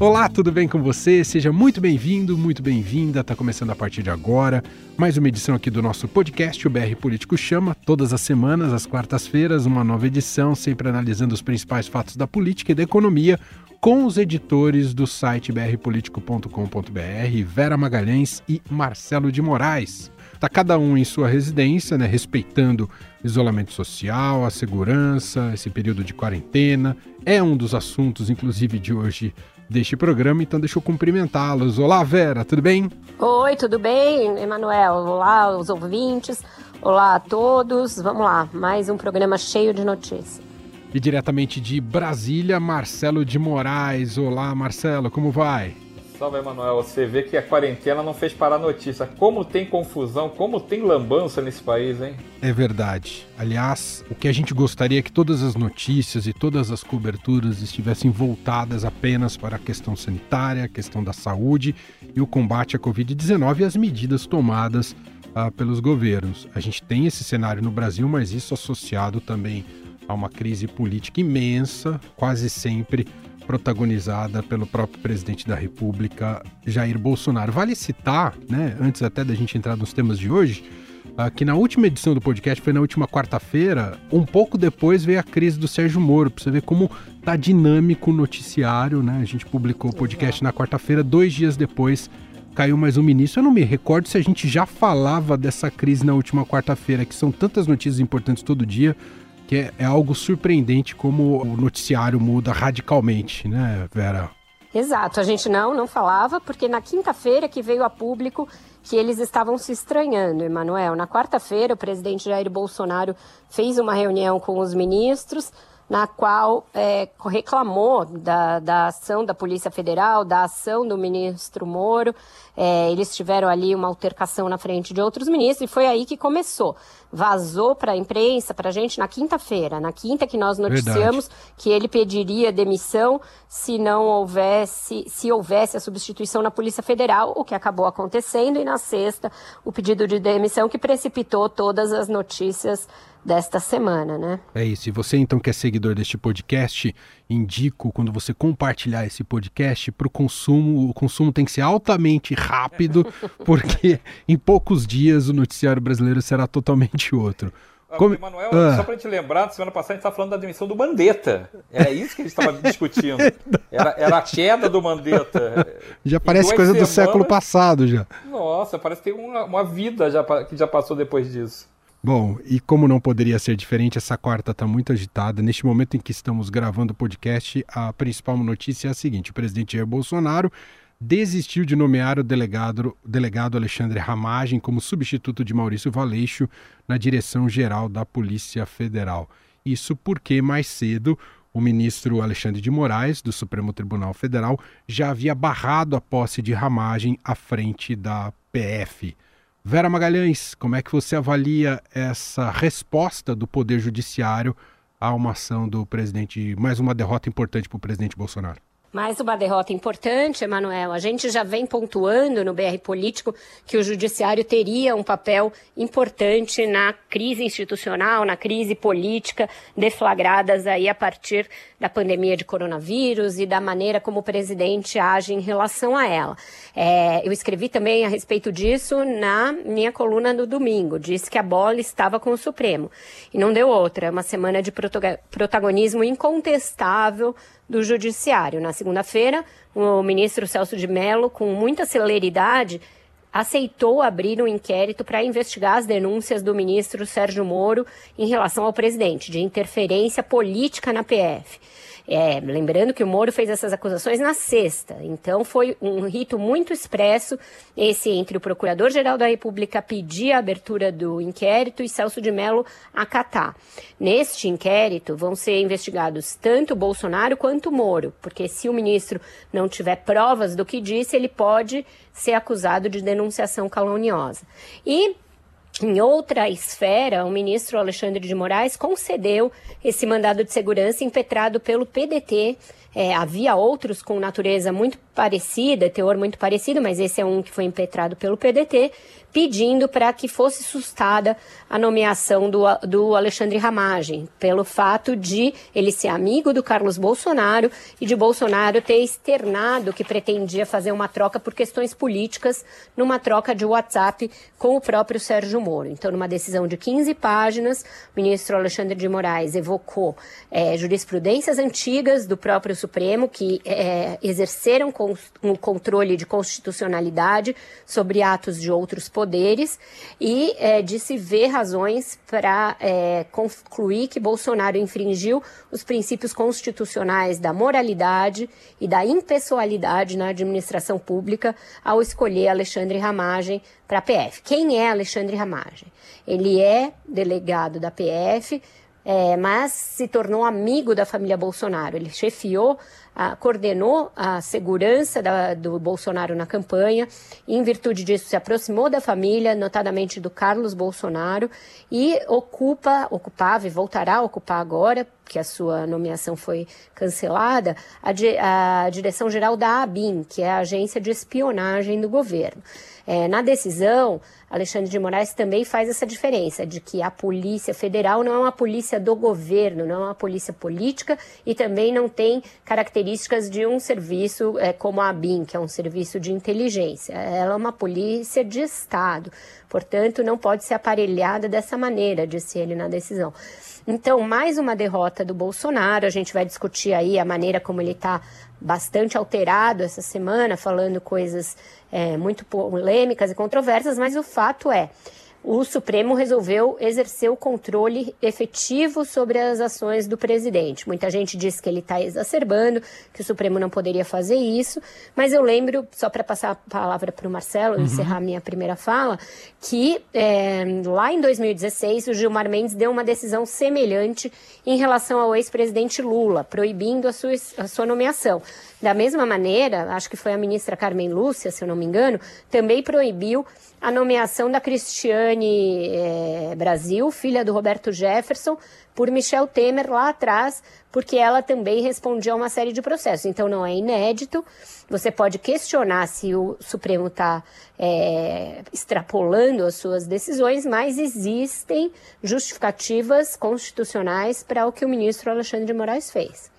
Olá, tudo bem com você? Seja muito bem-vindo, muito bem-vinda. Está começando a partir de agora mais uma edição aqui do nosso podcast, o BR Político Chama. Todas as semanas, às quartas-feiras, uma nova edição, sempre analisando os principais fatos da política e da economia com os editores do site brpolitico.com.br, Vera Magalhães e Marcelo de Moraes. Está cada um em sua residência, né, respeitando isolamento social, a segurança, esse período de quarentena. É um dos assuntos, inclusive, de hoje deste programa, então deixa eu cumprimentá-los. Olá, Vera, tudo bem? Oi, tudo bem, Emanuel? Olá, os ouvintes. Olá a todos. Vamos lá, mais um programa cheio de notícias. E diretamente de Brasília, Marcelo de Moraes. Olá, Marcelo, como vai? Salve, Emanuel. Você vê que a quarentena não fez parar a notícia. Como tem confusão, como tem lambança nesse país, hein? É verdade. Aliás, o que a gente gostaria é que todas as notícias e todas as coberturas estivessem voltadas apenas para a questão sanitária, a questão da saúde e o combate à Covid-19 e as medidas tomadas ah, pelos governos. A gente tem esse cenário no Brasil, mas isso associado também a uma crise política imensa, quase sempre protagonizada pelo próprio presidente da República, Jair Bolsonaro. Vale citar, né, antes até da gente entrar nos temas de hoje, uh, que na última edição do podcast, foi na última quarta-feira, um pouco depois veio a crise do Sérgio Moro, para você ver como tá dinâmico o noticiário, né? A gente publicou o podcast na quarta-feira, dois dias depois caiu mais um ministro. Eu não me recordo se a gente já falava dessa crise na última quarta-feira, que são tantas notícias importantes todo dia que é, é algo surpreendente como o noticiário muda radicalmente, né, Vera? Exato, a gente não, não falava, porque na quinta-feira que veio a público que eles estavam se estranhando, Emanuel. Na quarta-feira, o presidente Jair Bolsonaro fez uma reunião com os ministros, na qual é, reclamou da, da ação da Polícia Federal, da ação do ministro Moro. É, eles tiveram ali uma altercação na frente de outros ministros e foi aí que começou. Vazou para a imprensa, para a gente, na quinta-feira, na quinta que nós noticiamos Verdade. que ele pediria demissão se não houvesse, se houvesse a substituição na Polícia Federal, o que acabou acontecendo, e na sexta o pedido de demissão que precipitou todas as notícias desta semana, né? É isso. E você então que é seguidor deste podcast, indico quando você compartilhar esse podcast para o consumo, o consumo tem que ser altamente rápido, porque em poucos dias o noticiário brasileiro será totalmente outro. Ah, Como... Emanuel, ah. só para te lembrar, semana passada a gente estava falando da demissão do Mandetta. Era isso que a gente estava discutindo. Era, era, a queda do Mandetta. Já parece coisa semanas... do século passado já. Nossa, parece que tem uma, uma vida já, que já passou depois disso. Bom, e como não poderia ser diferente, essa quarta está muito agitada. Neste momento em que estamos gravando o podcast, a principal notícia é a seguinte: o presidente Jair Bolsonaro desistiu de nomear o delegado, delegado Alexandre Ramagem como substituto de Maurício Valeixo na direção-geral da Polícia Federal. Isso porque mais cedo o ministro Alexandre de Moraes, do Supremo Tribunal Federal, já havia barrado a posse de Ramagem à frente da PF. Vera Magalhães, como é que você avalia essa resposta do Poder Judiciário a uma ação do presidente, mais uma derrota importante para o presidente Bolsonaro? Mais uma derrota importante, Emanuel. A gente já vem pontuando no BR Político que o Judiciário teria um papel importante na crise institucional, na crise política deflagradas aí a partir da pandemia de coronavírus e da maneira como o presidente age em relação a ela. É, eu escrevi também a respeito disso na minha coluna no domingo. Disse que a bola estava com o Supremo. E não deu outra. É uma semana de protagonismo incontestável do Judiciário. Na segunda-feira, o ministro Celso de Mello, com muita celeridade, aceitou abrir um inquérito para investigar as denúncias do ministro Sérgio Moro em relação ao presidente, de interferência política na PF. É, lembrando que o Moro fez essas acusações na sexta, então foi um rito muito expresso esse entre o Procurador-Geral da República pedir a abertura do inquérito e Celso de Mello acatar. Neste inquérito vão ser investigados tanto Bolsonaro quanto Moro, porque se o ministro não tiver provas do que disse, ele pode ser acusado de denunciação caluniosa. E em outra esfera, o ministro Alexandre de Moraes concedeu esse mandado de segurança impetrado pelo PDT. É, havia outros com natureza muito parecida, teor muito parecido, mas esse é um que foi impetrado pelo PDT, pedindo para que fosse sustada a nomeação do, do Alexandre Ramagem, pelo fato de ele ser amigo do Carlos Bolsonaro e de Bolsonaro ter externado que pretendia fazer uma troca por questões políticas numa troca de WhatsApp com o próprio Sérgio Moro. Então, numa decisão de 15 páginas, o ministro Alexandre de Moraes evocou é, jurisprudências antigas do próprio Supremo que é, exerceram um controle de constitucionalidade sobre atos de outros poderes e é, de se ver razões para é, concluir que Bolsonaro infringiu os princípios constitucionais da moralidade e da impessoalidade na administração pública ao escolher Alexandre Ramagem para a PF. Quem é Alexandre Ramagem? Ele é delegado da PF, é, mas se tornou amigo da família Bolsonaro. Ele chefiou, a, coordenou a segurança da, do Bolsonaro na campanha, e, em virtude disso se aproximou da família, notadamente do Carlos Bolsonaro, e ocupa, ocupava e voltará a ocupar agora, que a sua nomeação foi cancelada, a, a direção-geral da ABIN, que é a agência de espionagem do governo. É, na decisão, Alexandre de Moraes também faz essa diferença de que a Polícia Federal não é uma polícia do governo, não é uma polícia política e também não tem características de um serviço é, como a ABIN, que é um serviço de inteligência. Ela é uma polícia de Estado, portanto, não pode ser aparelhada dessa maneira, disse ele na decisão. Então, mais uma derrota do Bolsonaro. A gente vai discutir aí a maneira como ele está bastante alterado essa semana, falando coisas é, muito polêmicas e controversas, mas o fato é o Supremo resolveu exercer o controle efetivo sobre as ações do presidente. Muita gente diz que ele está exacerbando, que o Supremo não poderia fazer isso, mas eu lembro, só para passar a palavra para o Marcelo, uhum. encerrar minha primeira fala, que é, lá em 2016 o Gilmar Mendes deu uma decisão semelhante em relação ao ex-presidente Lula, proibindo a sua, a sua nomeação. Da mesma maneira, acho que foi a ministra Carmen Lúcia, se eu não me engano, também proibiu a nomeação da Cristiane é, Brasil, filha do Roberto Jefferson, por Michel Temer lá atrás, porque ela também respondia a uma série de processos. Então não é inédito. Você pode questionar se o Supremo está é, extrapolando as suas decisões, mas existem justificativas constitucionais para o que o ministro Alexandre de Moraes fez.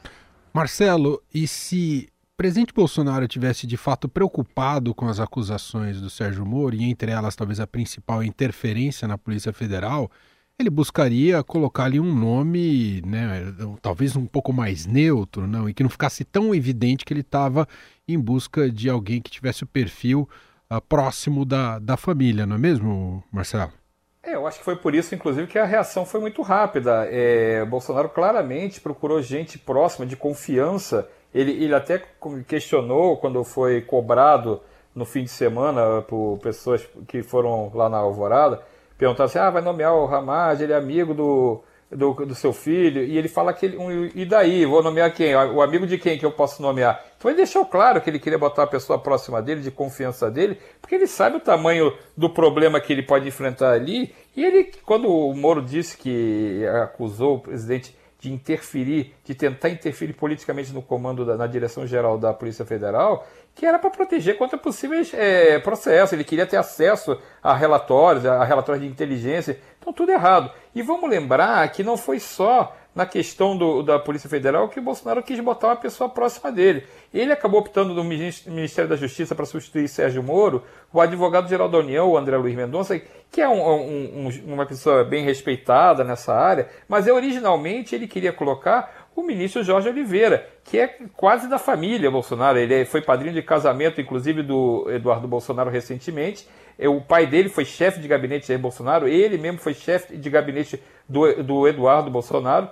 Marcelo, e se presidente Bolsonaro tivesse de fato preocupado com as acusações do Sérgio Moro, e entre elas talvez a principal interferência na Polícia Federal, ele buscaria colocar ali um nome, né, talvez um pouco mais neutro, não, e que não ficasse tão evidente que ele estava em busca de alguém que tivesse o perfil uh, próximo da, da família, não é mesmo, Marcelo? É, eu acho que foi por isso, inclusive, que a reação foi muito rápida. É, Bolsonaro claramente procurou gente próxima, de confiança, ele, ele até questionou quando foi cobrado no fim de semana por pessoas que foram lá na Alvorada, perguntaram assim, ah, vai nomear o Ramad, ele é amigo do, do, do, seu filho, e ele fala que ele, um, e daí, vou nomear quem? O amigo de quem que eu posso nomear? Então ele deixou claro que ele queria botar a pessoa próxima dele, de confiança dele, porque ele sabe o tamanho do problema que ele pode enfrentar ali, e ele, quando o Moro disse que acusou o presidente de interferir, de tentar interferir politicamente no comando, da, na direção geral da Polícia Federal, que era para proteger contra possíveis é, processos. Ele queria ter acesso a relatórios, a relatórios de inteligência. Então, tudo errado. E vamos lembrar que não foi só na questão do, da Polícia Federal que o Bolsonaro quis botar uma pessoa próxima dele. Ele acabou optando no Ministério da Justiça para substituir Sérgio Moro, o advogado-geral da União, o André Luiz Mendonça, que é um, um, um, uma pessoa bem respeitada nessa área, mas originalmente ele queria colocar o ministro Jorge Oliveira, que é quase da família Bolsonaro. Ele foi padrinho de casamento, inclusive, do Eduardo Bolsonaro recentemente. O pai dele foi chefe de gabinete de Bolsonaro, ele mesmo foi chefe de gabinete do, do Eduardo Bolsonaro.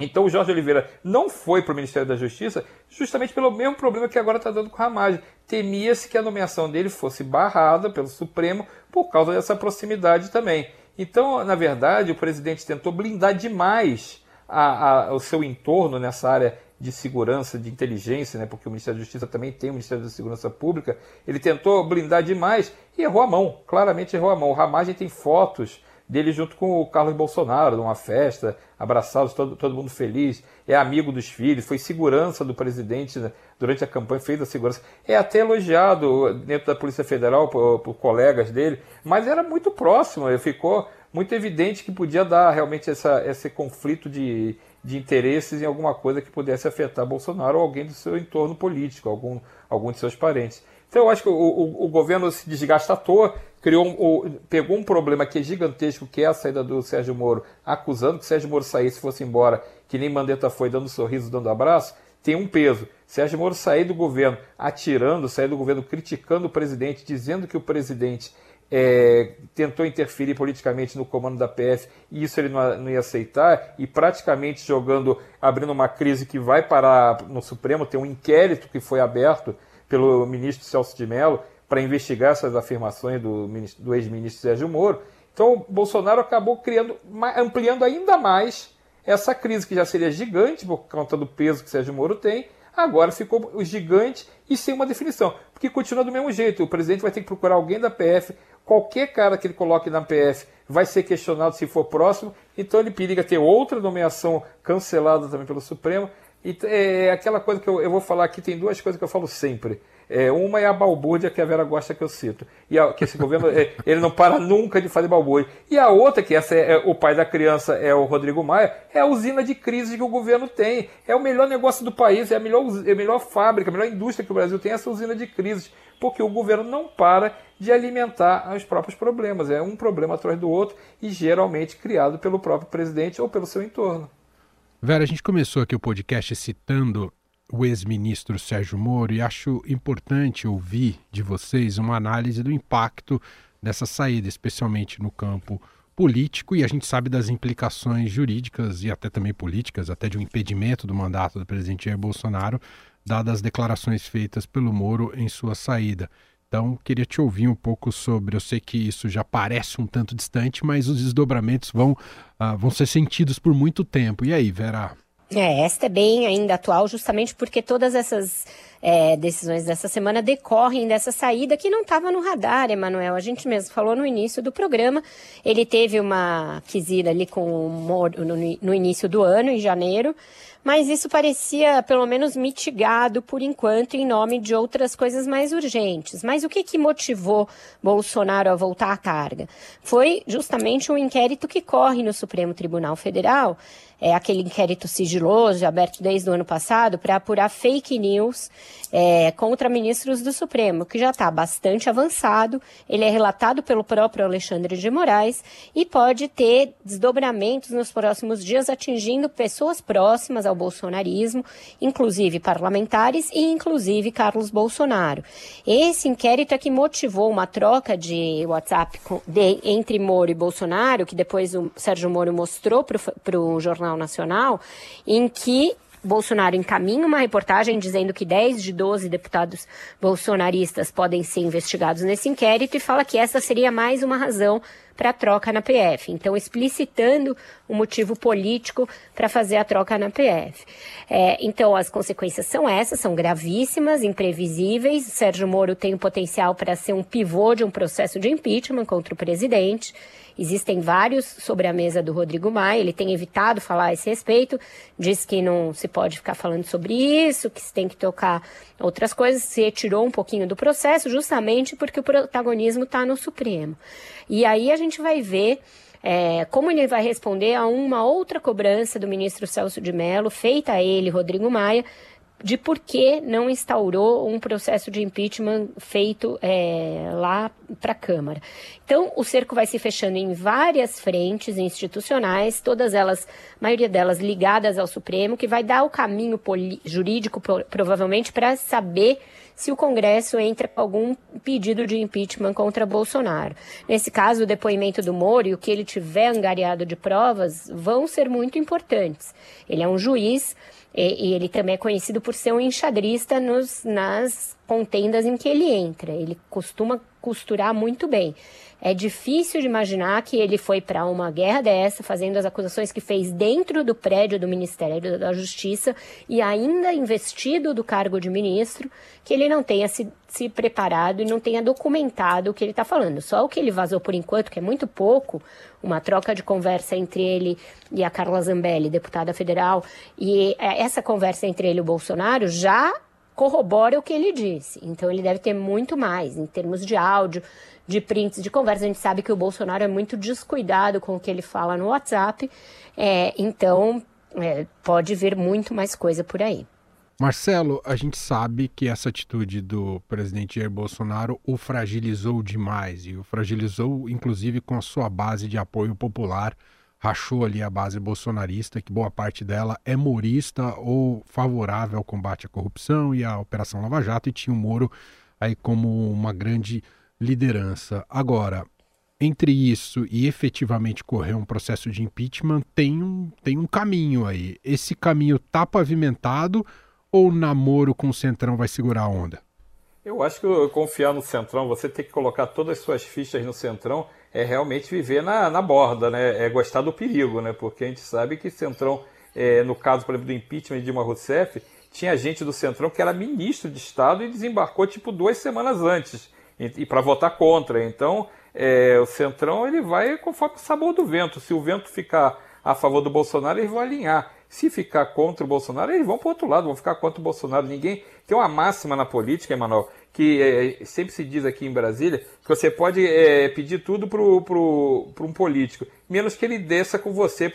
Então o Jorge Oliveira não foi para o Ministério da Justiça justamente pelo mesmo problema que agora está dando com o Ramagem. Temia-se que a nomeação dele fosse barrada pelo Supremo por causa dessa proximidade também. Então, na verdade, o presidente tentou blindar demais a, a, o seu entorno nessa área de segurança, de inteligência, né, porque o Ministério da Justiça também tem o Ministério da Segurança Pública. Ele tentou blindar demais e errou a mão, claramente errou a mão. O Ramagem tem fotos dele junto com o Carlos Bolsonaro, numa festa, abraçados, todo, todo mundo feliz, é amigo dos filhos, foi segurança do presidente né, durante a campanha, fez a segurança. É até elogiado dentro da Polícia Federal por, por colegas dele, mas era muito próximo, ficou muito evidente que podia dar realmente essa, esse conflito de, de interesses em alguma coisa que pudesse afetar Bolsonaro ou alguém do seu entorno político, algum, algum de seus parentes. Então eu acho que o, o, o governo se desgasta à toa, criou um, pegou um problema que é gigantesco, que é a saída do Sérgio Moro, acusando que Sérgio Moro saísse, fosse embora, que nem Mandetta foi, dando sorriso, dando abraço, tem um peso. Sérgio Moro sair do governo atirando, sair do governo criticando o presidente, dizendo que o presidente é, tentou interferir politicamente no comando da PF e isso ele não, não, ia aceitar, e praticamente jogando, abrindo uma crise que vai parar no Supremo, tem um inquérito que foi aberto pelo ministro Celso de Mello para investigar essas afirmações do, do ex-ministro Sérgio Moro. Então, Bolsonaro acabou criando, ampliando ainda mais essa crise, que já seria gigante por conta do peso que Sérgio Moro tem, agora ficou gigante e sem uma definição. Porque continua do mesmo jeito. O presidente vai ter que procurar alguém da PF, qualquer cara que ele coloque na PF vai ser questionado se for próximo, então ele periga ter outra nomeação cancelada também pelo Supremo. E é aquela coisa que eu, eu vou falar aqui, tem duas coisas que eu falo sempre. É, uma é a balbúrdia que a Vera gosta que eu cito. E a, que esse governo é, ele não para nunca de fazer balbúrdia. E a outra, que essa é, é, o pai da criança é o Rodrigo Maia, é a usina de crise que o governo tem. É o melhor negócio do país, é a melhor, é a melhor fábrica, a melhor indústria que o Brasil tem, essa usina de crises. Porque o governo não para de alimentar os próprios problemas. É um problema atrás do outro e geralmente criado pelo próprio presidente ou pelo seu entorno. Vera, a gente começou aqui o podcast citando o ex-ministro Sérgio Moro e acho importante ouvir de vocês uma análise do impacto dessa saída, especialmente no campo político, e a gente sabe das implicações jurídicas e até também políticas, até de um impedimento do mandato do presidente Jair Bolsonaro, dadas as declarações feitas pelo Moro em sua saída. Então, queria te ouvir um pouco sobre. Eu sei que isso já parece um tanto distante, mas os desdobramentos vão, uh, vão ser sentidos por muito tempo. E aí, Vera? É, esta é bem ainda atual, justamente porque todas essas é, decisões dessa semana decorrem dessa saída que não estava no radar, Emanuel. A gente mesmo falou no início do programa. Ele teve uma quisida ali com no, no início do ano, em janeiro mas isso parecia pelo menos mitigado por enquanto em nome de outras coisas mais urgentes. Mas o que, que motivou Bolsonaro a voltar à carga? Foi justamente um inquérito que corre no Supremo Tribunal Federal é, aquele inquérito sigiloso aberto desde o ano passado para apurar fake news é, contra ministros do Supremo, que já está bastante avançado. Ele é relatado pelo próprio Alexandre de Moraes e pode ter desdobramentos nos próximos dias, atingindo pessoas próximas ao bolsonarismo, inclusive parlamentares e inclusive Carlos Bolsonaro. Esse inquérito é que motivou uma troca de WhatsApp de, entre Moro e Bolsonaro, que depois o Sérgio Moro mostrou para o jornal Jornal Nacional, em que Bolsonaro encaminha uma reportagem dizendo que 10 de 12 deputados bolsonaristas podem ser investigados nesse inquérito e fala que essa seria mais uma razão para a troca na PF. Então, explicitando o motivo político para fazer a troca na PF. É, então, as consequências são essas, são gravíssimas, imprevisíveis. Sérgio Moro tem o potencial para ser um pivô de um processo de impeachment contra o presidente. Existem vários sobre a mesa do Rodrigo Maia, ele tem evitado falar a esse respeito, diz que não se pode ficar falando sobre isso, que se tem que tocar outras coisas, se retirou um pouquinho do processo, justamente porque o protagonismo está no Supremo. E aí a gente vai ver é, como ele vai responder a uma outra cobrança do ministro Celso de Mello, feita a ele, Rodrigo Maia, de por que não instaurou um processo de impeachment feito é, lá para a Câmara. Então, o cerco vai se fechando em várias frentes institucionais, todas elas, maioria delas ligadas ao Supremo, que vai dar o caminho jurídico, provavelmente, para saber se o Congresso entra com algum pedido de impeachment contra Bolsonaro. Nesse caso, o depoimento do Moro e o que ele tiver angariado de provas vão ser muito importantes. Ele é um juiz e, e ele também é conhecido por ser um enxadrista nos, nas contendas em que ele entra. Ele costuma costurar muito bem. É difícil de imaginar que ele foi para uma guerra dessa, fazendo as acusações que fez dentro do prédio do Ministério da Justiça e ainda investido do cargo de ministro, que ele não tenha se, se preparado e não tenha documentado o que ele está falando. Só o que ele vazou por enquanto, que é muito pouco, uma troca de conversa entre ele e a Carla Zambelli, deputada federal, e é, essa conversa entre ele e o Bolsonaro já corrobora o que ele disse. Então ele deve ter muito mais em termos de áudio, de prints de conversa. A gente sabe que o Bolsonaro é muito descuidado com o que ele fala no WhatsApp, é, então é, pode vir muito mais coisa por aí. Marcelo, a gente sabe que essa atitude do presidente Jair Bolsonaro o fragilizou demais e o fragilizou, inclusive, com a sua base de apoio popular. Rachou ali a base bolsonarista, que boa parte dela é morista ou favorável ao combate à corrupção e à Operação Lava Jato, e tinha o Moro aí como uma grande liderança. Agora, entre isso e efetivamente correr um processo de impeachment, tem um, tem um caminho aí. Esse caminho está pavimentado ou o namoro com o Centrão vai segurar a onda? Eu acho que confiar no Centrão, você ter que colocar todas as suas fichas no Centrão, é realmente viver na, na borda, né? É gostar do perigo, né? Porque a gente sabe que Centrão, é, no caso, por exemplo, do impeachment de Dilma Rousseff, tinha gente do Centrão que era ministro de Estado e desembarcou tipo duas semanas antes e, e para votar contra. Então, é, o Centrão ele vai conforme o sabor do vento. Se o vento ficar a favor do Bolsonaro, eles vão alinhar. Se ficar contra o Bolsonaro, eles vão para o outro lado, vão ficar contra o Bolsonaro. Ninguém tem uma máxima na política, Emanuel, que é, sempre se diz aqui em Brasília que você pode é, pedir tudo para um político, menos que ele desça com você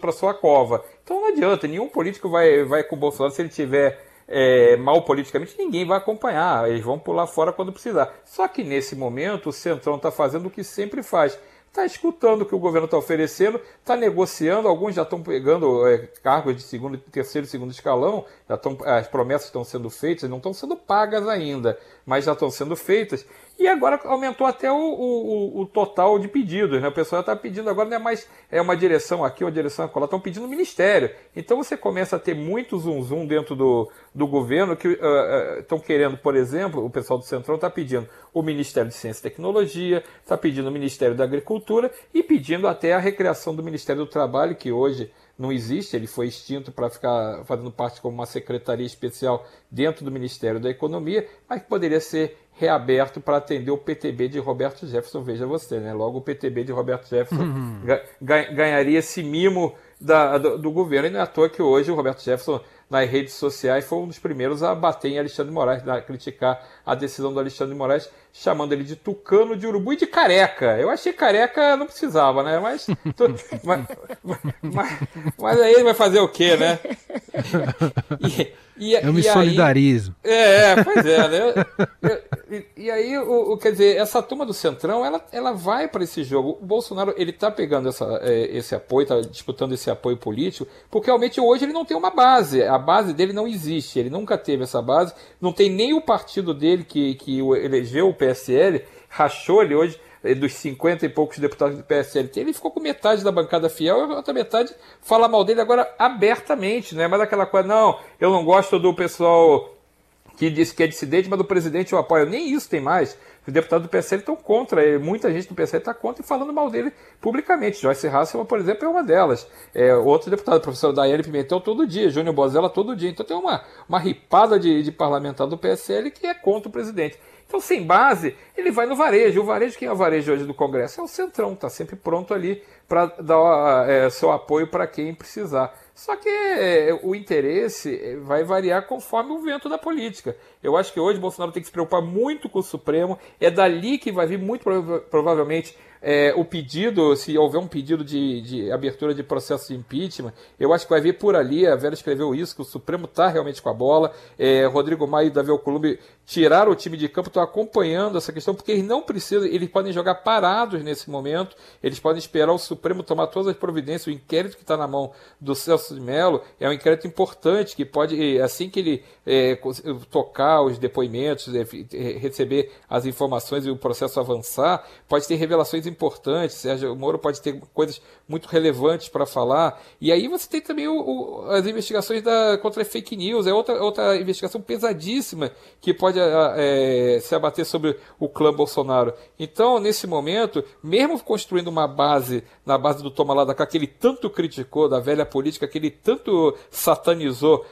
para sua cova. Então não adianta, nenhum político vai, vai com o Bolsonaro se ele tiver é, mal politicamente, ninguém vai acompanhar. Eles vão pular fora quando precisar. Só que nesse momento o Centrão está fazendo o que sempre faz. Está escutando o que o governo está oferecendo, está negociando, alguns já estão pegando é, cargos de segundo, terceiro e segundo escalão, já estão, as promessas estão sendo feitas, não estão sendo pagas ainda, mas já estão sendo feitas. E agora aumentou até o, o, o total de pedidos. Né? O pessoal está pedindo agora não é mais é uma direção aqui, uma direção acolá, estão pedindo ministério. Então você começa a ter muito zum zum dentro do, do governo que estão uh, uh, querendo, por exemplo, o pessoal do Centrão está pedindo o Ministério de Ciência e Tecnologia, está pedindo o Ministério da Agricultura e pedindo até a recriação do Ministério do Trabalho, que hoje não existe, ele foi extinto para ficar fazendo parte como uma secretaria especial dentro do Ministério da Economia, mas que poderia ser reaberto para atender o PTB de Roberto Jefferson. Veja você, né? Logo o PTB de Roberto Jefferson uhum. ganharia esse mimo da, do, do, governo. E não é à toa que hoje o Roberto Jefferson, nas redes sociais, foi um dos primeiros a bater em Alexandre Moraes, a criticar a decisão do Alexandre Moraes, chamando ele de tucano de urubu e de careca. Eu achei careca não precisava, né? Mas, tu, mas, mas, mas, aí ele vai fazer o quê, né? E, e, eu me solidarizo. Aí, é, é, pois é, né? E, e, aí, o, o, quer dizer, essa turma do Centrão, ela, ela vai para esse jogo. O Bolsonaro, ele tá pegando essa, é, esse apoio, tá disputando esse apoio político, porque realmente hoje ele não tem uma base. A base dele não existe, ele nunca teve essa base, não tem nem o partido dele que, que elegeu o PSL, rachou ele hoje eh, dos 50 e poucos deputados do PSL, ele ficou com metade da bancada fiel e a outra metade fala mal dele agora abertamente, não é mais aquela coisa, não, eu não gosto do pessoal que diz que é dissidente, mas do presidente eu apoio. Nem isso tem mais. Os deputados do PSL estão contra ele, muita gente do PSL está contra e falando mal dele publicamente. Joyce Hasselman, por exemplo, é uma delas. É, outro deputado, o professor Daiane Pimentel, todo dia, Júnior Bozella, todo dia. Então tem uma, uma ripada de, de parlamentar do PSL que é contra o presidente. Então, sem base, ele vai no varejo. O varejo, quem é o varejo hoje do Congresso? É o Centrão, está sempre pronto ali para dar é, seu apoio para quem precisar. Só que é, o interesse é, vai variar conforme o vento da política. Eu acho que hoje Bolsonaro tem que se preocupar muito com o Supremo. É dali que vai vir muito provavelmente é, o pedido, se houver um pedido de, de, abertura de processo de impeachment, eu acho que vai vir por ali. A Vera escreveu isso, que o Supremo está realmente com a bola. É, Rodrigo Maia e Davi Alcolumbre tiraram o time de campo, estão acompanhando essa questão, porque eles não precisam, eles podem jogar parados nesse momento, eles podem esperar o Supremo tomar todas as providências. O inquérito que está na mão do Celso de Mello é um inquérito importante, que pode, assim que ele é, tocar os depoimentos, é, receber as informações e o processo avançar, pode ter revelações importantes. Sérgio Moro pode ter coisas muito relevantes para falar. E aí você tem também o, o, as investigações da, contra fake news, é outra, outra investigação pesadíssima que pode é, se abater sobre o clã Bolsonaro. Então, nesse momento, mesmo construindo uma base na base do Toma lá que ele tanto criticou, da velha política, que ele tanto satanizou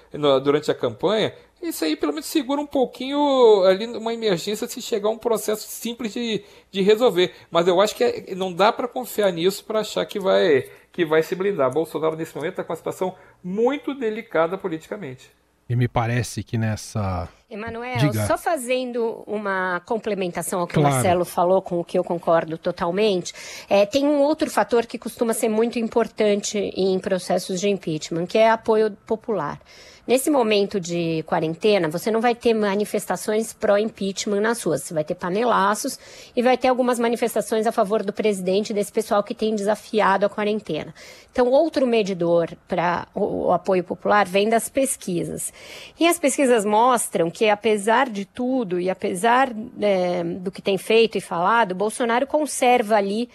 durante a campanha, isso aí pelo menos segura um pouquinho ali uma emergência se chegar a um processo simples de, de resolver. Mas eu acho que é, não dá para confiar nisso para achar que vai, que vai se blindar. Bolsonaro nesse momento está com uma situação muito delicada politicamente. E me parece que nessa. Emanuel, Diga. só fazendo uma complementação ao que claro. o Marcelo falou, com o que eu concordo totalmente, é, tem um outro fator que costuma ser muito importante em processos de impeachment, que é apoio popular. Nesse momento de quarentena, você não vai ter manifestações pró-impeachment nas ruas. Você vai ter panelaços e vai ter algumas manifestações a favor do presidente desse pessoal que tem desafiado a quarentena. Então, outro medidor para o, o apoio popular vem das pesquisas. E as pesquisas mostram que, apesar de tudo e apesar é, do que tem feito e falado, Bolsonaro conserva ali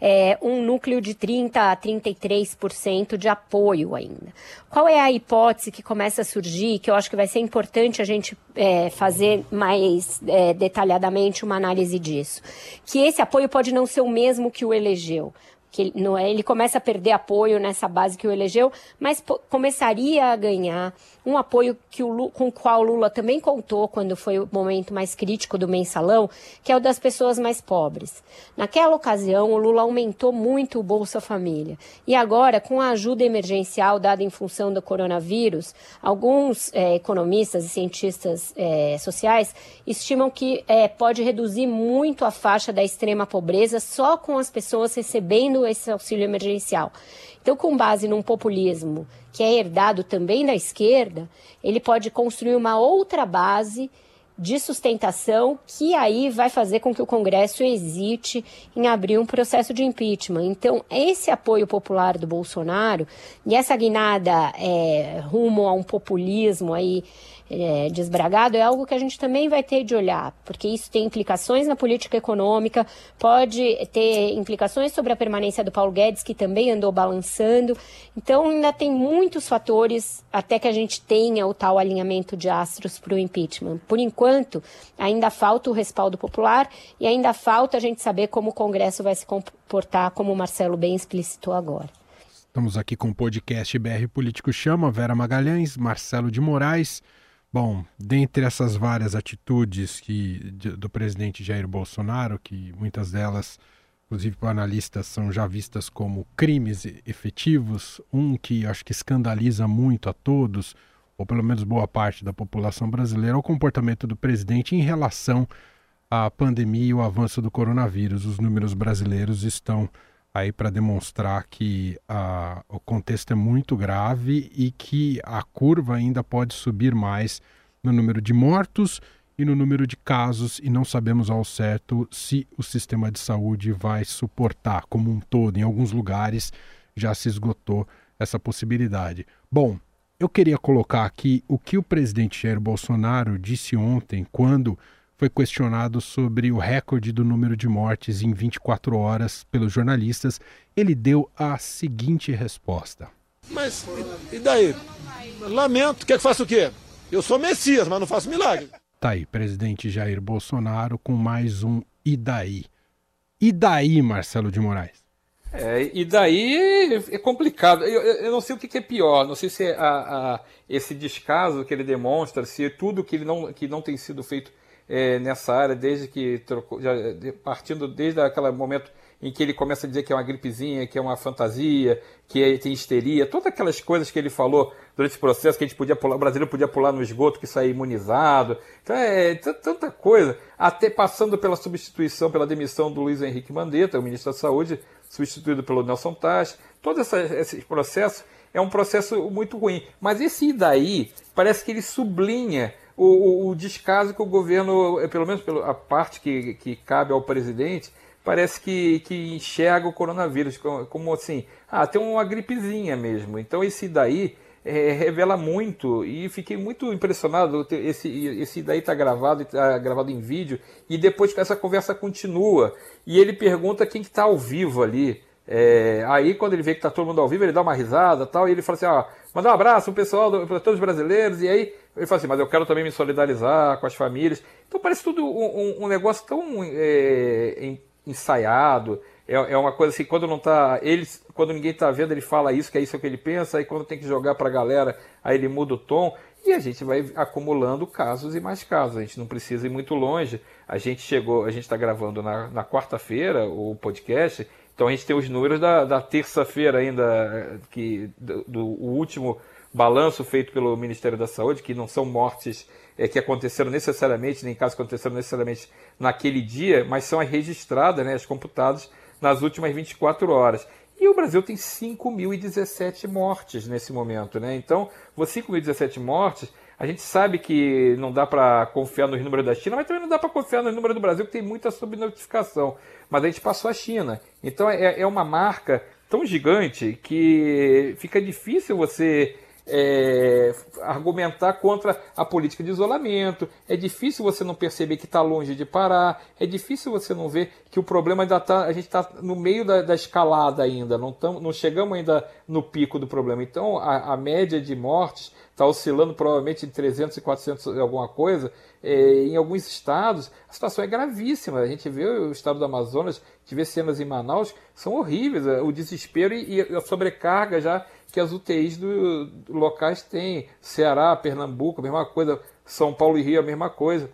é, um núcleo de 30% a 33% de apoio ainda. Qual é a hipótese que começa a surgir, que eu acho que vai ser importante a gente é, fazer mais é, detalhadamente uma análise disso? Que esse apoio pode não ser o mesmo que o elegeu que ele, não é, ele começa a perder apoio nessa base que o elegeu, mas começaria a ganhar um apoio que o, com o qual o Lula também contou quando foi o momento mais crítico do mensalão, que é o das pessoas mais pobres. Naquela ocasião, o Lula aumentou muito o Bolsa Família. E agora, com a ajuda emergencial dada em função do coronavírus, alguns é, economistas e cientistas é, sociais estimam que é, pode reduzir muito a faixa da extrema pobreza só com as pessoas recebendo esse auxílio emergencial. Então, com base num populismo que é herdado também da esquerda, ele pode construir uma outra base de sustentação que aí vai fazer com que o Congresso hesite em abrir um processo de impeachment. Então, esse apoio popular do Bolsonaro e essa guinada é, rumo a um populismo aí é, desbragado é algo que a gente também vai ter de olhar, porque isso tem implicações na política econômica, pode ter implicações sobre a permanência do Paulo Guedes, que também andou balançando. Então, ainda tem muitos fatores até que a gente tenha o tal alinhamento de astros para o impeachment. Por enquanto, ainda falta o respaldo popular e ainda falta a gente saber como o Congresso vai se comportar, como o Marcelo bem explicitou agora. Estamos aqui com o podcast BR Político Chama, Vera Magalhães, Marcelo de Moraes. Bom, dentre essas várias atitudes que, do presidente Jair Bolsonaro, que muitas delas, inclusive por analistas, são já vistas como crimes efetivos, um que acho que escandaliza muito a todos, ou pelo menos boa parte da população brasileira, é o comportamento do presidente em relação à pandemia e o avanço do coronavírus. Os números brasileiros estão aí para demonstrar que a, o contexto é muito grave e que a curva ainda pode subir mais no número de mortos e no número de casos, e não sabemos ao certo se o sistema de saúde vai suportar como um todo. Em alguns lugares já se esgotou essa possibilidade. Bom, eu queria colocar aqui o que o presidente Jair Bolsonaro disse ontem, quando foi questionado sobre o recorde do número de mortes em 24 horas pelos jornalistas. Ele deu a seguinte resposta: Mas e daí? Lamento, quer que faça o quê? Eu sou Messias, mas não faço milagre. Tá aí, presidente Jair Bolsonaro com mais um e daí? E daí, Marcelo de Moraes? É, e daí é complicado. Eu, eu, não sei o que, que é pior. Não sei se é a, a, esse descaso que ele demonstra, se é tudo que, ele não, que não tem sido feito é, nessa área, desde que trocou, já, partindo desde aquele momento em que ele começa a dizer que é uma gripezinha, que é uma fantasia, que é, tem histeria, todas aquelas coisas que ele falou durante esse processo, que a gente podia pular, o brasileiro podia pular no esgoto, que sair imunizado. Então é tanta coisa, até passando pela substituição, pela demissão do Luiz Henrique Mandetta, o ministro da Saúde, substituído pelo Nelson Taj. Todo essa, esse processo é um processo muito ruim. Mas esse daí parece que ele sublinha o, o, descaso que o governo, eh, pelo menos pela parte que, que cabe ao presidente, parece que, que enxerga o coronavírus como, como assim, ah, tem uma gripezinha mesmo. Então esse daí é, revela muito e fiquei muito impressionado. Esse, esse daí está gravado, está gravado em vídeo e depois essa conversa continua e ele pergunta quem está que tá ao vivo ali É, aí, quando ele vê que está todo mundo ao vivo, ele dá uma risada tal, e ele fala assim: ó, manda um abraço pessoal, para todos os brasileiros, e aí ele fala assim: mas eu quero também me solidarizar com as famílias. Então parece tudo um, um, negócio tão é, ensaiado. É, é, uma coisa assim, quando não tá. Ele, quando ninguém está vendo, ele fala isso, que é isso que ele pensa, aí quando tem que jogar para a galera, aí ele muda o tom. E a gente vai acumulando casos e mais casos. A gente não precisa ir muito longe. A gente chegou, a gente está gravando na, na quarta-feira o podcast então a gente tem os números da, da terça-feira ainda, que, do, do último balanço feito pelo Ministério da Saúde, que não são mortes é, que aconteceram necessariamente, nem casos que aconteceram necessariamente naquele dia, mas são as registradas, né, as computadas nas últimas 24 horas. E o Brasil tem 5.017 mortes nesse momento. Né? Então, 5.017 mortes a gente sabe que não dá para confiar nos números da China, mas também não dá para confiar nos números do Brasil, que tem muita subnotificação. Mas a gente passou a China. Então é, é uma marca tão gigante que fica difícil você é, argumentar contra a política de isolamento, é difícil você não perceber que está longe de parar, é difícil você não ver que o problema ainda está, a gente está no meio da, da, escalada ainda, não, tam, não chegamos ainda no pico do problema. Então a, a média de mortes está oscilando provavelmente em 300 e 400 alguma coisa. É, em alguns estados, a situação é gravíssima. A gente vê o estado do Amazonas, vê cenas em Manaus, são horríveis. O desespero e, e a sobrecarga já que as UTIs do, do locais têm. Ceará, Pernambuco, mesma coisa. São Paulo e Rio, a mesma coisa.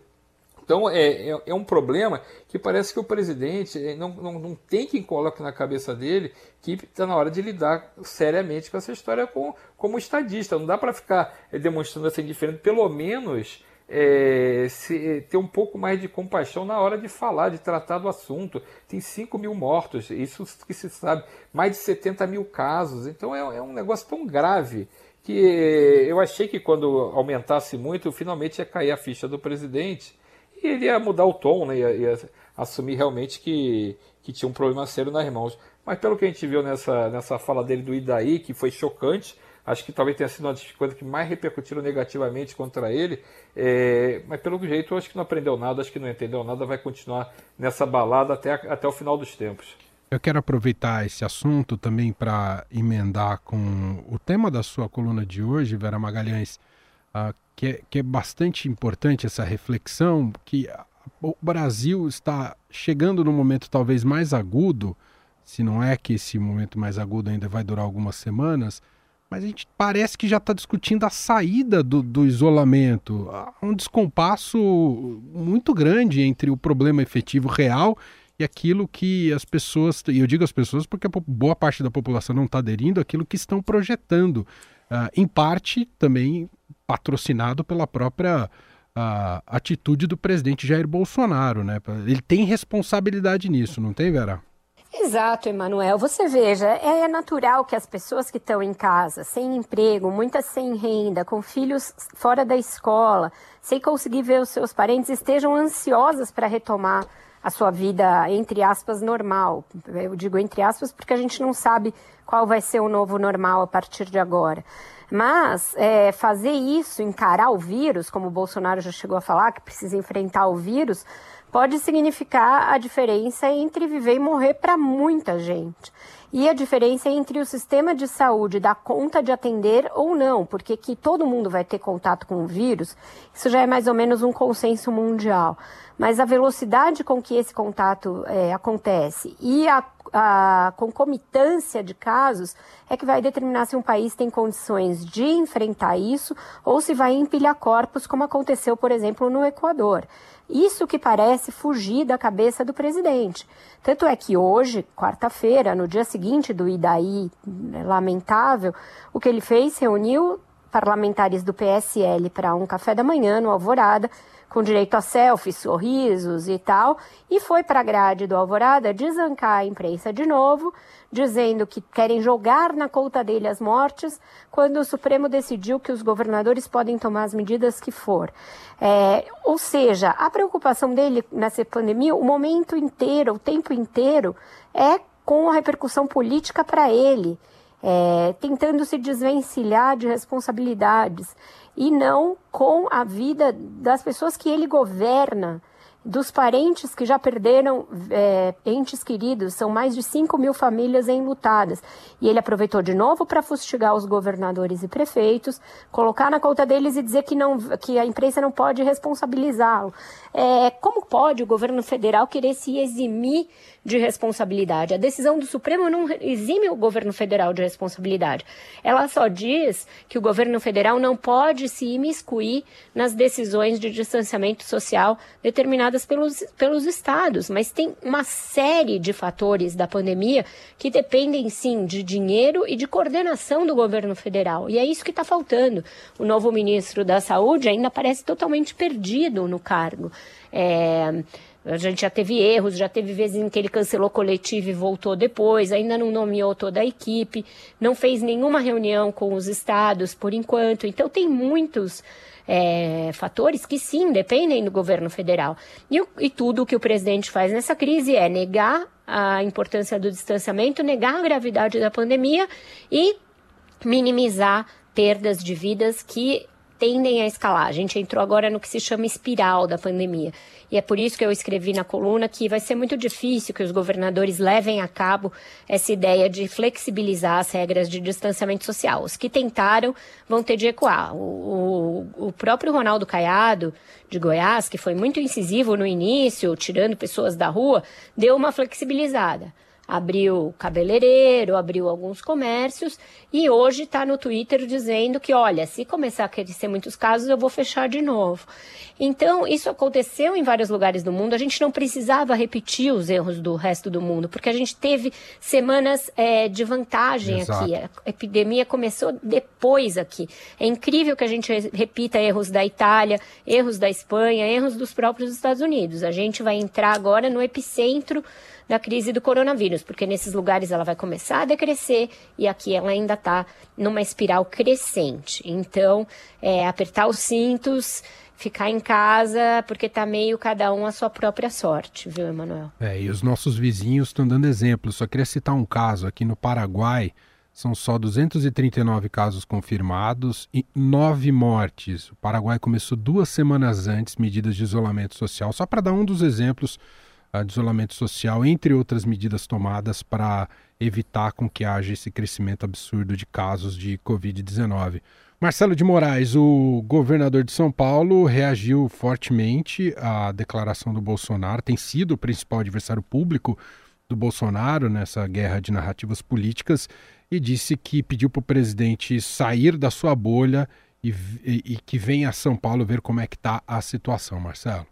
Então é, é, é, um problema que parece que o presidente eh, não, não, não tem quem coloque na cabeça dele que está na hora de lidar seriamente com essa história com, como estadista. Não dá para ficar eh, demonstrando essa indiferença, pelo menos é, se, ter um pouco mais de compaixão na hora de falar, de tratar do assunto. Tem 5 mil mortos, isso que se sabe, mais de 70 mil casos. Então é, é um negócio tão grave que eu achei que quando aumentasse muito, finalmente ia cair a ficha do presidente e ele ia mudar o tom, né? ia, ia assumir realmente que, que tinha um problema sério nas mãos. Mas pelo que a gente viu nessa, nessa fala dele do Idaí, que foi chocante, acho que talvez tenha sido uma das coisas que mais repercutiram negativamente contra ele, é, mas pelo jeito acho que não aprendeu nada, acho que não entendeu nada, vai continuar nessa balada até, até o final dos tempos. Eu quero aproveitar esse assunto também para emendar com o tema da sua coluna de hoje, Vera Magalhães, uh, que, é, que é bastante importante essa reflexão, que o Brasil está chegando no momento talvez mais agudo, se não é que esse momento mais agudo ainda vai durar algumas semanas, mas a gente parece que já está discutindo a saída do, do, isolamento. Há um descompasso muito grande entre o problema efetivo real e aquilo que as pessoas, e eu digo as pessoas porque boa parte da população não está aderindo àquilo que estão projetando. Uh, em parte também patrocinado pela própria uh, atitude do presidente Jair Bolsonaro. Né? Ele tem responsabilidade nisso, não tem, Vera? Exato, Emanuel. Você veja, é natural que as pessoas que estão em casa, sem emprego, muitas sem renda, com filhos fora da escola, sem conseguir ver os seus parentes, estejam ansiosas para retomar a sua vida, entre aspas, normal. Eu digo entre aspas porque a gente não sabe qual vai ser o novo normal a partir de agora. Mas é, fazer isso, encarar o vírus, como o Bolsonaro já chegou a falar, que precisa enfrentar o vírus, pode significar a diferença entre viver e morrer para muita gente. E a diferença entre o sistema de saúde dar conta de atender ou não, porque que todo mundo vai ter contato com o vírus, isso já é mais ou menos um consenso mundial. Mas a velocidade com que esse contato é, acontece e a, a concomitância de casos é que vai determinar se um país tem condições de enfrentar isso ou se vai empilhar corpos, como aconteceu, por exemplo, no Equador. Isso que parece fugir da cabeça do presidente. Tanto é que hoje, quarta-feira, no dia seguinte do Idaí né, lamentável, o que ele fez reuniu parlamentares do PSL para um café da manhã no Alvorada com direito a selfies, sorrisos e tal, e foi para a grade do Alvorada desancar a imprensa de novo, dizendo que querem jogar na conta dele as mortes, quando o Supremo decidiu que os governadores podem tomar as medidas que for. É, ou seja, a preocupação dele nessa pandemia, o momento inteiro, o tempo inteiro, é com a repercussão política para ele. É, tentando se desvencilhar de responsabilidades e não com a vida das pessoas que ele governa. dos parentes que já perderam é, entes queridos, são mais de 5 mil famílias enlutadas. E ele aproveitou de novo para fustigar os governadores e prefeitos, colocar na conta deles e dizer que, não, que a imprensa não pode responsabilizá-lo. É, como pode o governo federal querer se eximir de responsabilidade? A decisão do Supremo não exime o governo federal de responsabilidade. Ela só diz que o governo federal não pode se imiscuir nas decisões de distanciamento social determinadas pelos, pelos estados. Mas tem uma série de fatores da pandemia que dependem, sim, de dinheiro e de coordenação do governo federal. E é isso que está faltando. O novo ministro da Saúde ainda parece totalmente perdido no cargo. É, a gente já teve erros, já teve vezes em que ele cancelou coletivo e voltou depois, ainda não nomeou toda a equipe, não fez nenhuma reunião com os estados por enquanto. Então, tem muitos é, fatores que sim dependem do governo federal. E, e tudo o que o presidente faz nessa crise é negar a importância do distanciamento, negar a gravidade da pandemia e minimizar perdas de vidas que tendem a escalar. A gente entrou agora no que se chama espiral da pandemia. E é por isso que eu escrevi na coluna que vai ser muito difícil que os governadores levem a cabo essa ideia de flexibilizar as regras de distanciamento social. Os que tentaram vão ter de ecoar. O, o, o próprio Ronaldo Caiado, de Goiás, que foi muito incisivo no início, tirando pessoas da rua, deu uma flexibilizada abriu cabeleireiro, abriu alguns comércios e hoje está no Twitter dizendo que, olha, se começar a crescer muitos casos, eu vou fechar de novo. Então, isso aconteceu em vários lugares do mundo. A gente não precisava repetir os erros do resto do mundo, porque a gente teve semanas é, de vantagem Exato. aqui. A epidemia começou depois aqui. É incrível que a gente repita erros da Itália, erros da Espanha, erros dos próprios Estados Unidos. A gente vai entrar agora no epicentro da crise do coronavírus, porque nesses lugares ela vai começar a decrescer e aqui ela ainda está numa espiral crescente. Então, é, apertar os cintos, ficar em casa, porque está meio cada um a sua própria sorte, viu, Emanuel? É, e os nossos vizinhos estão dando exemplo. Só queria citar um caso aqui no Paraguai. São só 239 casos confirmados e nove mortes. O Paraguai começou duas semanas antes medidas de isolamento social, só para dar um dos exemplos de isolamento social, entre outras medidas tomadas para evitar com que haja esse crescimento absurdo de casos de Covid-19. Marcelo de Moraes, o governador de São Paulo, reagiu fortemente à declaração do Bolsonaro, tem sido o principal adversário público do Bolsonaro nessa guerra de narrativas políticas e disse que pediu para o presidente sair da sua bolha e, e, e que venha a São Paulo ver como é que está a situação, Marcelo.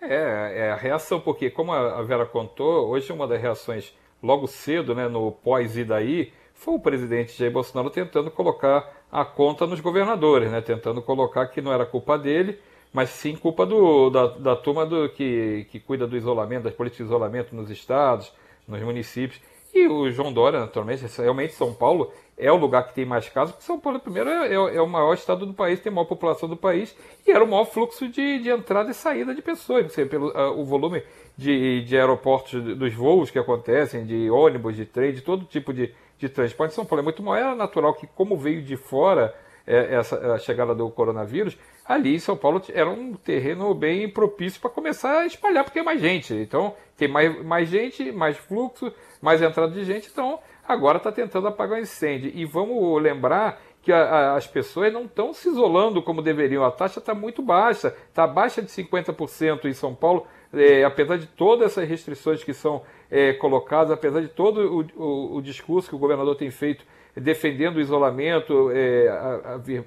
É, é a reação, porque como a Vera contou, hoje uma das reações logo cedo, né, no pós e daí, foi o presidente Jair Bolsonaro tentando colocar a conta nos governadores, né, tentando colocar que não era culpa dele, mas sim culpa do, da, da turma do, que, que cuida do isolamento, das políticas de isolamento nos estados, nos municípios. E o João Dória, naturalmente, realmente São Paulo é o lugar que tem mais casos, porque São Paulo, primeiro, é, é, é, o maior estado do país, tem a maior população do país, e era o maior fluxo de, de entrada e saída de pessoas. Você, pelo uh, o volume de, de aeroportos dos voos que acontecem, de ônibus, de trem, de todo tipo de, de transporte. São Paulo é muito maior, era natural que, como veio de fora é, essa a chegada do coronavírus, ali em São Paulo era um terreno bem propício para começar a espalhar, porque é mais gente. Então, tem mais, mais gente, mais fluxo, mais entrada de gente, então agora está tentando apagar o incêndio. E vamos lembrar que a, a, as pessoas não estão se isolando como deveriam. A taxa está muito baixa, está abaixo de 50% em São Paulo, é, apesar de todas essas restrições que são é, colocadas, apesar de todo o, o, o, discurso que o governador tem feito defendendo o isolamento, é,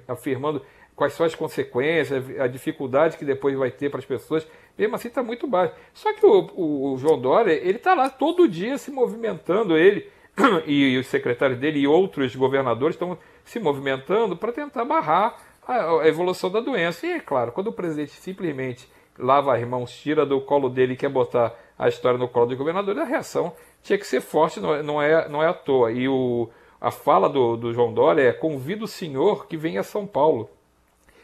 afirmando quais são as consequências, a dificuldade que depois vai ter para as pessoas, mesmo assim está muito baixo. Só que o, o, João Dória, ele está lá todo dia se movimentando, ele e os secretários dele e outros governadores estão se movimentando para tentar barrar a, evolução da doença. E é claro, quando o presidente simplesmente lava as mãos, tira do colo dele e quer botar a história no colo do governador, a reação tinha que ser forte, não é, não é, não é à toa. E o, a fala do, do João Dória é: convido o senhor que venha a São Paulo.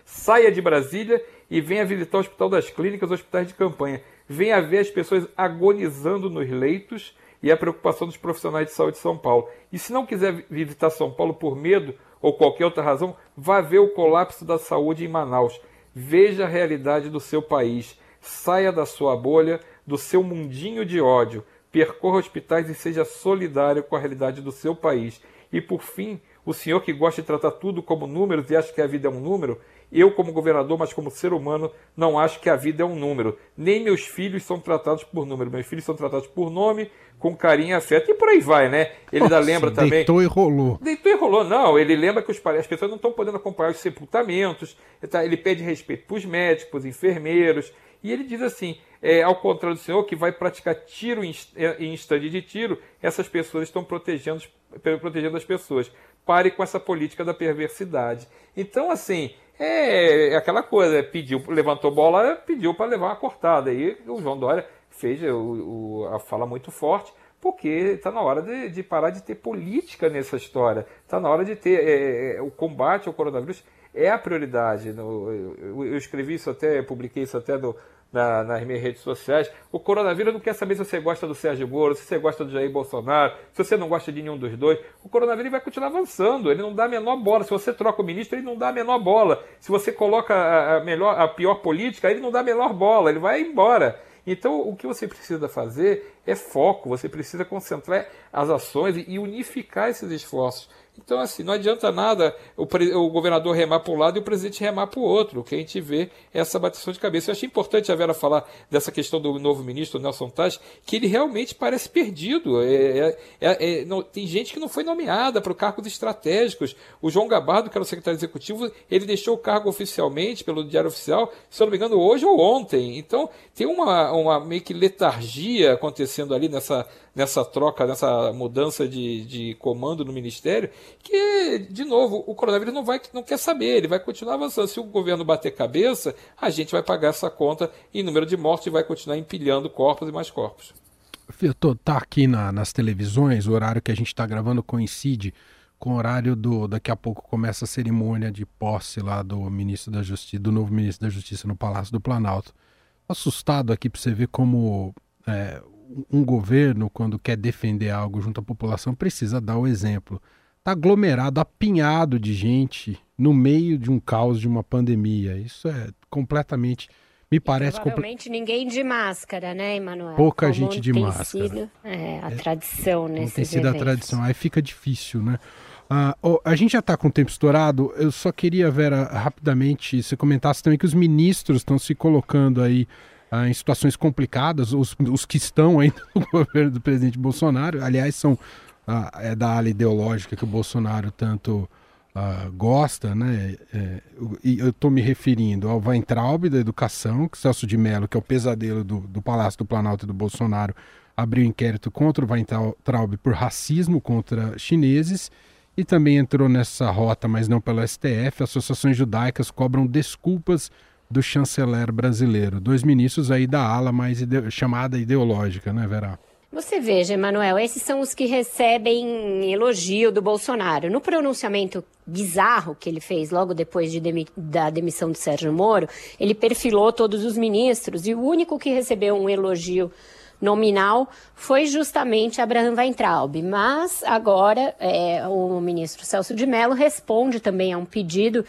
Saia de Brasília e venha visitar o Hospital das Clínicas, hospitais de campanha. Venha ver as pessoas agonizando nos leitos e a preocupação dos profissionais de saúde de São Paulo. E se não quiser visitar São Paulo por medo ou qualquer outra razão, vá ver o colapso da saúde em Manaus. Veja a realidade do seu país. Saia da sua bolha, do seu mundinho de ódio. Percorra hospitais e seja solidário com a realidade do seu país. E por fim, o senhor que gosta de tratar tudo como números e acha que a vida é um número, eu, como governador, mas como ser humano, não acho que a vida é um número. Nem meus filhos são tratados por número. Meus filhos são tratados por nome, com carinho e afeto. E por aí vai, né? Ele ainda lembra também. Deitou e rolou. Deitou e rolou, não. Ele lembra que os, as pessoas não estão podendo acompanhar os sepultamentos. Tá, ele pede respeito para os médicos, para os enfermeiros. E ele diz assim: é, ao contrário do senhor, que vai praticar tiro em, em estande de tiro, essas pessoas estão protegendo, protegendo as pessoas. Pare com essa política da perversidade. Então, assim, é, é aquela coisa, pediu, levantou bola, pediu para levar uma cortada. Aí o João Dória fez o, o, a fala muito forte, porque está na hora de, de, parar de ter política nessa história. Está na hora de ter é, é, o combate ao coronavírus é a prioridade. No, eu, eu, escrevi isso até, publiquei isso até do, na, nas minhas redes sociais. O coronavírus não quer saber se você gosta do Sérgio Moro, se você gosta do Jair Bolsonaro, se você não gosta de nenhum dos dois. O coronavírus vai continuar avançando, ele não dá a menor bola. Se você troca o ministro, ele não dá a menor bola. Se você coloca a, melhor, a pior política, ele não dá a menor bola, ele vai embora. Então, o que você precisa fazer é foco, você precisa concentrar as ações e unificar esses esforços. Então, assim, não adianta nada o, o governador remar para um lado e o presidente remar para o outro. O que a gente vê é essa bateção de cabeça. Eu achei importante a Vera falar dessa questão do novo ministro, Nelson Taj, que ele realmente parece perdido. É, é, é, é não, tem gente que não foi nomeada para cargos estratégicos. O João Gabardo, que era o secretário executivo, ele deixou o cargo oficialmente pelo Diário Oficial, se eu não me engano, hoje ou ontem. Então, tem uma, uma meio que letargia acontecendo ali nessa nessa troca, nessa mudança de, de comando no ministério, que, de novo, o coronavírus não, vai, não quer saber, ele vai continuar avançando. Se o governo bater cabeça, a gente vai pagar essa conta em número de mortes e vai continuar empilhando corpos e mais corpos. Tô, tá aqui na, nas televisões, o horário que a gente está gravando coincide com o horário do. Daqui a pouco começa a cerimônia de posse lá do ministro da Justiça, do novo ministro da Justiça no Palácio do Planalto. Assustado aqui para você ver como é, um governo, quando quer defender algo junto à população, precisa dar o exemplo. Está aglomerado, apinhado de gente no meio de um caos de uma pandemia. Isso é completamente. Me parece. Provavelmente ninguém de máscara, né, Emanuel? Pouca Como gente de máscara. Sido, é, a é, tradição nesses Tem sido eventos. a tradição. Aí fica difícil, né? Ah, oh, a gente já está com o tempo estourado. Eu só queria, Vera, rapidamente, se comentasse também que os ministros estão se colocando aí ah, em situações complicadas, os, os que estão ainda no governo do presidente Bolsonaro, aliás, são ah, é da ala ideológica que o Bolsonaro tanto ah, gosta, né? É, e eu estou me referindo ao Weintraub da educação, que Celso de Mello, que é o pesadelo do, do Palácio do Planalto e do Bolsonaro, abriu inquérito contra o Weintraub por racismo contra chineses e também entrou nessa rota, mas não pelo STF. Associações judaicas cobram desculpas do chanceler brasileiro. Dois ministros aí da ala mais ide chamada ideológica, né, Vera? Você veja, Emanuel, esses são os que recebem elogio do Bolsonaro. No pronunciamento bizarro que ele fez logo depois de demi da demissão de Sérgio Moro, ele perfilou todos os ministros e o único que recebeu um elogio nominal foi justamente Abraham Weintraub. Mas agora é, o ministro Celso de Mello responde também a um pedido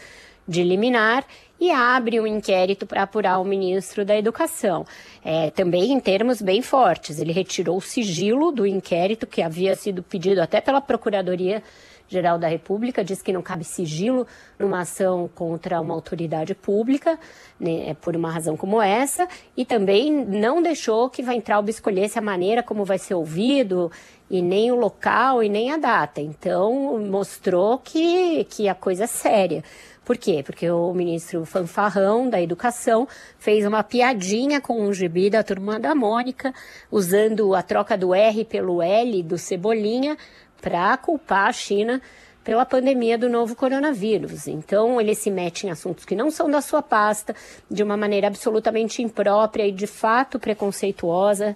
de liminar e abre um inquérito para apurar o ministro da Educação. É, também em termos bem fortes. Ele retirou o sigilo do inquérito que havia sido pedido até pela Procuradoria Geral da República, diz que não cabe sigilo numa ação contra uma autoridade pública, né, por uma razão como essa, e também não deixou que Weintraub escolhesse a maneira como vai ser ouvido, e nem o local e nem a data. Então, mostrou que, que a coisa é séria. Por quê? Porque o ministro Fanfarrão da Educação fez uma piadinha com o gibi da turma da Mônica, usando a troca do R pelo L do Cebolinha para culpar a China pela pandemia do novo coronavírus. Então, ele se mete em assuntos que não são da sua pasta, de uma maneira absolutamente imprópria e de fato preconceituosa,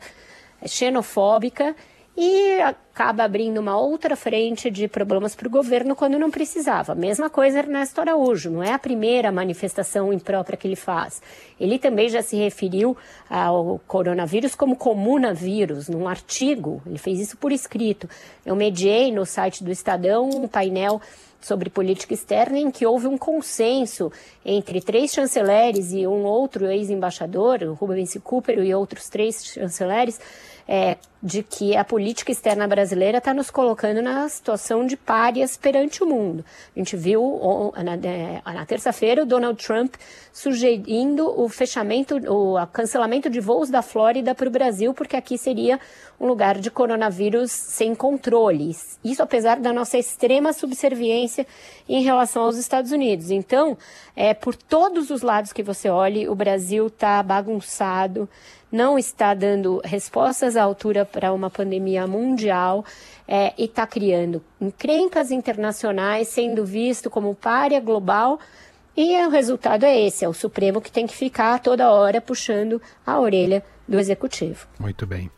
xenofóbica e acaba abrindo uma outra frente de problemas para o governo quando não precisava. Mesma coisa Ernesto Araújo, não é a primeira manifestação imprópria que ele faz. Ele também já se referiu ao coronavírus como comunavírus, num artigo, ele fez isso por escrito. Eu mediei no site do Estadão um painel sobre política externa em que houve um consenso entre três chanceleres e um outro ex-embaixador, Rubens Cooper e outros três chanceleres, é, de que a política externa brasileira está nos colocando na situação de párias perante o mundo. A gente viu na, é, na terça-feira o Donald Trump sugerindo o fechamento, o cancelamento de voos da Flórida para o Brasil, porque aqui seria um lugar de coronavírus sem controles. Isso apesar da nossa extrema subserviência em relação aos Estados Unidos. Então, é, por todos os lados que você olhe, o Brasil está bagunçado não está dando respostas à altura para uma pandemia mundial é, e está criando encrencas internacionais, sendo visto como párea global. E o resultado é esse: é o Supremo que tem que ficar toda hora puxando a orelha do Executivo. Muito bem.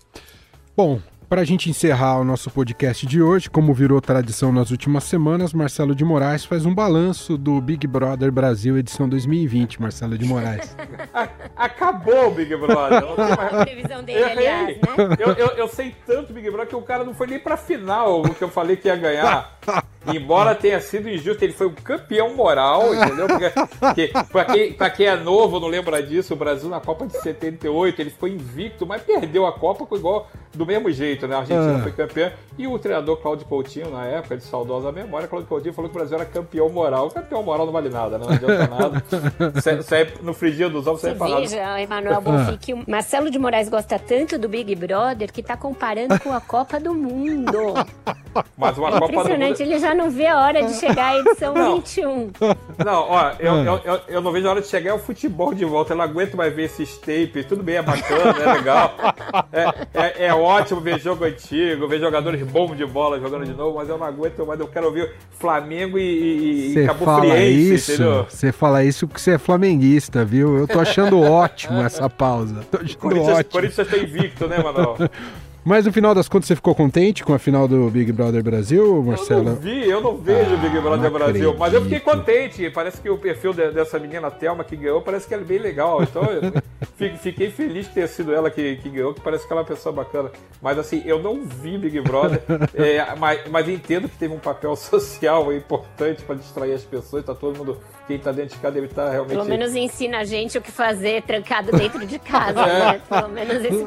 Bom, para a gente encerrar o nosso podcast de hoje, como virou tradição nas últimas semanas, Marcelo de Moraes faz um balanço do Big Brother Brasil edição 2020, Marcelo de Moraes. Acabou o Big Brother. A previsão dele, eu, aliás, né? Eu, eu, eu, sei tanto Big Brother que o cara não foi nem pra final o que eu falei que ia ganhar. Embora tenha sido injusto, ele foi um campeão moral, entendeu? Porque, porque pra, quem, pra quem é novo, não lembra disso, o Brasil na Copa de 78, ele foi invicto, mas perdeu a Copa igual do mesmo jeito, né? A Argentina ah. foi campeã. E o treinador Cláudio Coutinho, na época, de saudosa memória, Cláudio Coutinho falou que o Brasil era campeão moral. Campeão moral não vale nada, né? Não adianta nada. Sai, no frigir dos ovos, sai parado. Veja, Emanuel Bonfim, que o Marcelo de Moraes gosta tanto do Big Brother que tá comparando com a Copa do Mundo. Mas uma é Copa impressionante, ele já não vê a hora de chegar à edição não. 21. Não, ó, eu, ah. eu, eu, eu, não vejo a hora de chegar ao futebol de volta. Eu não aguento mais ver esses tapes. Tudo bem, é bacana, é legal. É, é, é ótimo ver jogo antigo, ver jogadores bons de bola jogando de novo, mas eu não aguento mais. Eu quero ouvir Flamengo e, e Cabo Friense, entendeu? Você fala isso porque você é flamenguista, viu? Eu tô achando ótimo essa pausa. Tô achando Corinthians, ótimo. Corinthians tá invicto, né, Manuel? Mas no final das contas, você ficou contente com a final do Big Brother Brasil, Marcelo? Eu não vi, eu não vejo o ah, Big Brother Brasil, acredito. mas eu fiquei contente. Parece que o perfil de, dessa menina Thelma que ganhou, parece que ela é bem legal. Então eu fiquei feliz de ter sido ela que, que, ganhou, que parece que ela é uma pessoa bacana. Mas assim, eu não vi Big Brother, é, mas, mas entendo que teve um papel social importante para distrair as pessoas, tá todo mundo quem está dentro de casa deve estar tá realmente. Pelo menos ensina a gente o que fazer trancado dentro de casa, é. né? Pelo menos esse.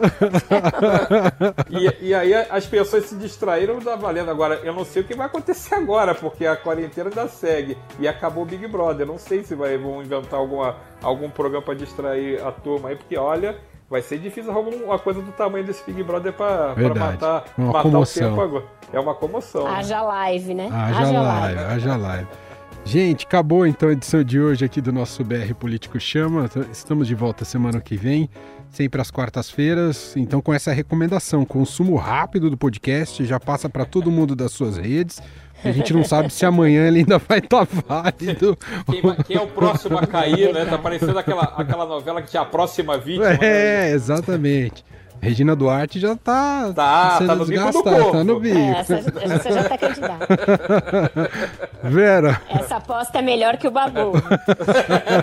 E, e aí as pessoas se distraíram, não tá valendo. Agora, eu não sei o que vai acontecer agora, porque a quarentena ainda segue. E acabou o Big Brother. Eu não sei se vai, vão inventar alguma, algum programa para distrair a turma aí, porque olha. Vai ser difícil arrumar uma coisa do tamanho desse Big Brother pra, pra matar, uma matar comoção. o tempo agora. É uma comoção. Haja live, né? Haja, haja live, live, haja live. Gente, acabou então a edição de hoje aqui do nosso BR Político Chama. Estamos de volta semana que vem, sempre às quartas-feiras. Então, com essa recomendação, consumo rápido do podcast, já passa para todo mundo das suas redes. A gente não sabe se amanhã ele ainda vai estar tá válido. Quem, quem, é o próximo a cair, né? Tá parecendo aquela, aquela novela que tinha a próxima vítima. É, né? exatamente. Regina Duarte já tá, tá sendo tá no desgastada, tá no bico. É, essa, essa já tá candidata. Vera. Essa aposta é melhor que o Babu.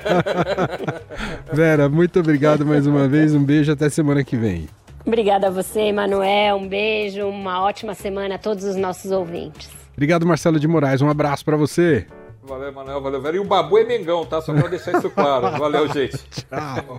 Vera, muito obrigado mais uma vez. Um beijo até semana que vem. Obrigada a você, Emanuel. Um beijo, uma ótima semana a todos os nossos ouvintes. Obrigado, Marcelo de Moraes. Um abraço para você. Valeu, Emanuel. Valeu, Vera. E o Babu é Mengão, tá? Só pra deixar isso claro. Valeu, gente. Tchau.